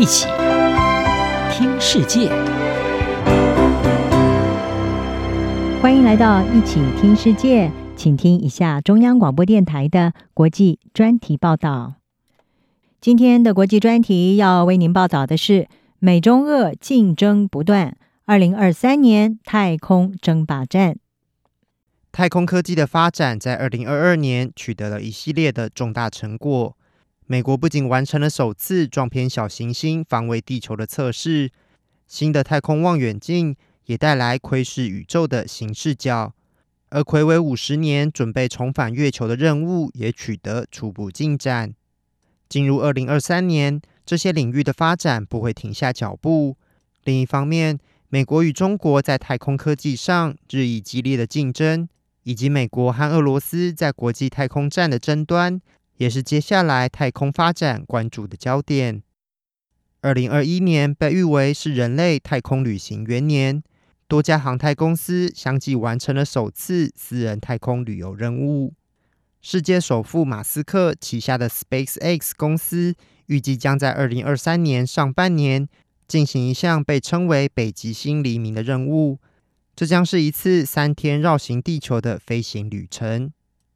一起听世界，欢迎来到一起听世界，请听一下中央广播电台的国际专题报道。今天的国际专题要为您报道的是美中俄竞争不断，二零二三年太空争霸战。太空科技的发展在二零二二年取得了一系列的重大成果。美国不仅完成了首次撞偏小行星防卫地球的测试，新的太空望远镜也带来窥视宇宙的新视角，而睽违五十年准备重返月球的任务也取得初步进展。进入二零二三年，这些领域的发展不会停下脚步。另一方面，美国与中国在太空科技上日益激烈的竞争，以及美国和俄罗斯在国际太空站的争端。也是接下来太空发展关注的焦点。二零二一年被誉为是人类太空旅行元年，多家航太公司相继完成了首次私人太空旅游任务。世界首富马斯克旗下的 SpaceX 公司，预计将在二零二三年上半年进行一项被称为“北极星黎明”的任务，这将是一次三天绕行地球的飞行旅程。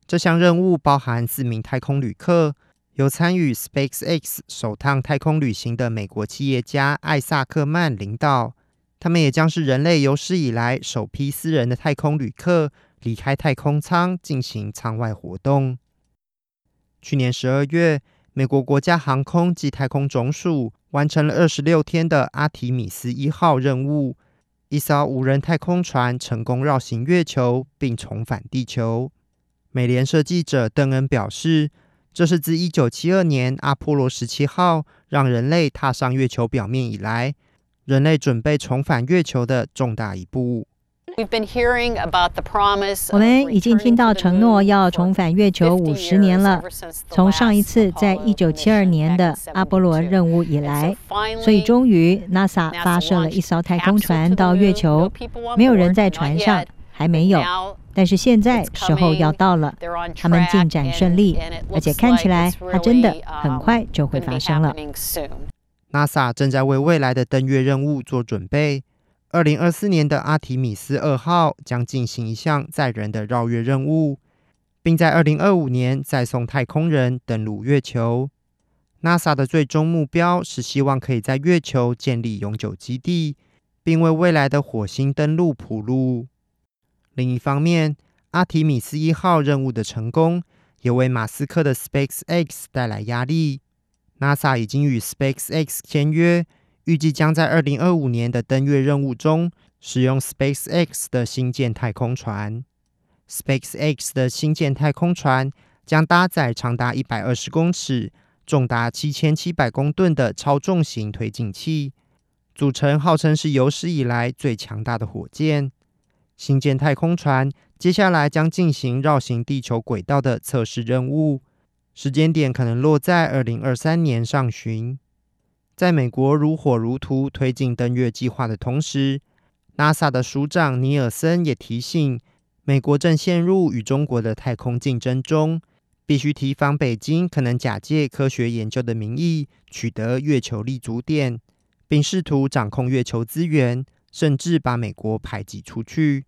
这项任务包含四名太空旅客，由参与 SpaceX 首趟太空旅行的美国企业家艾萨克曼领导。他们也将是人类有史以来首批私人的太空旅客离开太空舱进行舱外活动。去年十二月，美国国家航空及太空总署完成了二十六天的阿提米斯一号任务，一艘无人太空船成功绕行月球并重返地球。美联社记者邓恩表示：“这是自1972年阿波罗十七号让人类踏上月球表面以来，人类准备重返月球的重大一步。我们已经听到承诺要重返月球五十年了，从上一次在一九七二年的阿波罗任务以来，所以终于 NASA 发射了一艘太空船到月球，没有人在船上，还没有。”但是现在时候要到了，他们进展顺利，而且看起来它真的很快就会发生了。NASA 正在为未来的登月任务做准备。二零二四年的阿提米斯二号将进行一项载人的绕月任务，并在二零二五年再送太空人登陆月球。NASA 的最终目标是希望可以在月球建立永久基地，并为未来的火星登陆铺路。另一方面，阿提米斯一号任务的成功也为马斯克的 SpaceX 带来压力。NASA 已经与 SpaceX 签约，预计将在二零二五年的登月任务中使用 SpaceX 的星舰太空船。SpaceX 的星舰太空船将搭载长达一百二十公尺、重达七千七百公吨的超重型推进器，组成号称是有史以来最强大的火箭。新建太空船接下来将进行绕行地球轨道的测试任务，时间点可能落在二零二三年上旬。在美国如火如荼推进登月计划的同时，NASA 的署长尼尔森也提醒，美国正陷入与中国的太空竞争中，必须提防北京可能假借科学研究的名义取得月球立足点，并试图掌控月球资源。甚至把美国排挤出去。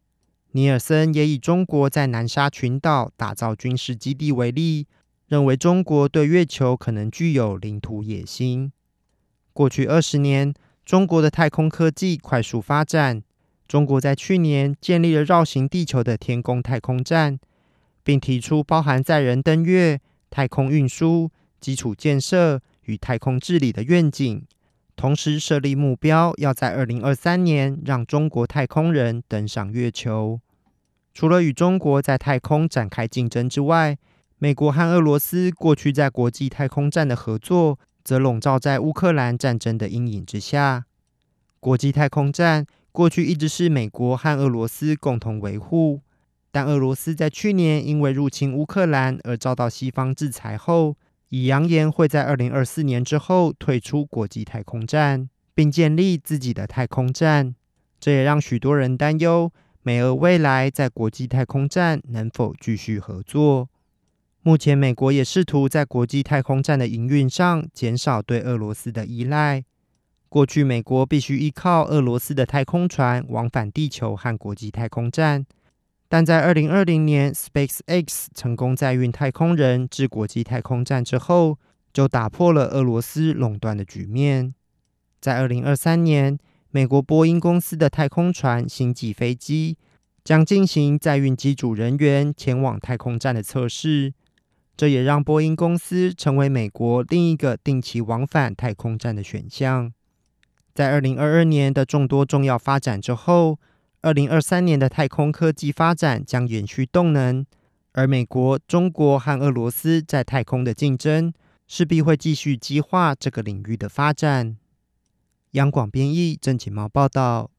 尼尔森也以中国在南沙群岛打造军事基地为例，认为中国对月球可能具有领土野心。过去二十年，中国的太空科技快速发展。中国在去年建立了绕行地球的天宫太空站，并提出包含载人登月、太空运输、基础建设与太空治理的愿景。同时设立目标，要在二零二三年让中国太空人登上月球。除了与中国在太空展开竞争之外，美国和俄罗斯过去在国际太空站的合作，则笼罩在乌克兰战争的阴影之下。国际太空站过去一直是美国和俄罗斯共同维护，但俄罗斯在去年因为入侵乌克兰而遭到西方制裁后，已扬言会在二零二四年之后退出国际太空站，并建立自己的太空站。这也让许多人担忧，美俄未来在国际太空站能否继续合作。目前，美国也试图在国际太空站的营运上减少对俄罗斯的依赖。过去美国必须依靠俄罗斯的太空船往返地球和国际太空站，但在二零二零年，SpaceX 成功载运太空人至国际太空站之后，就打破了俄罗斯垄断的局面。在二零二三年，美国波音公司的太空船星际飞机将进行载运机组人员前往太空站的测试，这也让波音公司成为美国另一个定期往返太空站的选项。在二零二二年的众多重要发展之后，二零二三年的太空科技发展将延续动能，而美国、中国和俄罗斯在太空的竞争势必会继续激化这个领域的发展。央广编译，郑锦毛报道。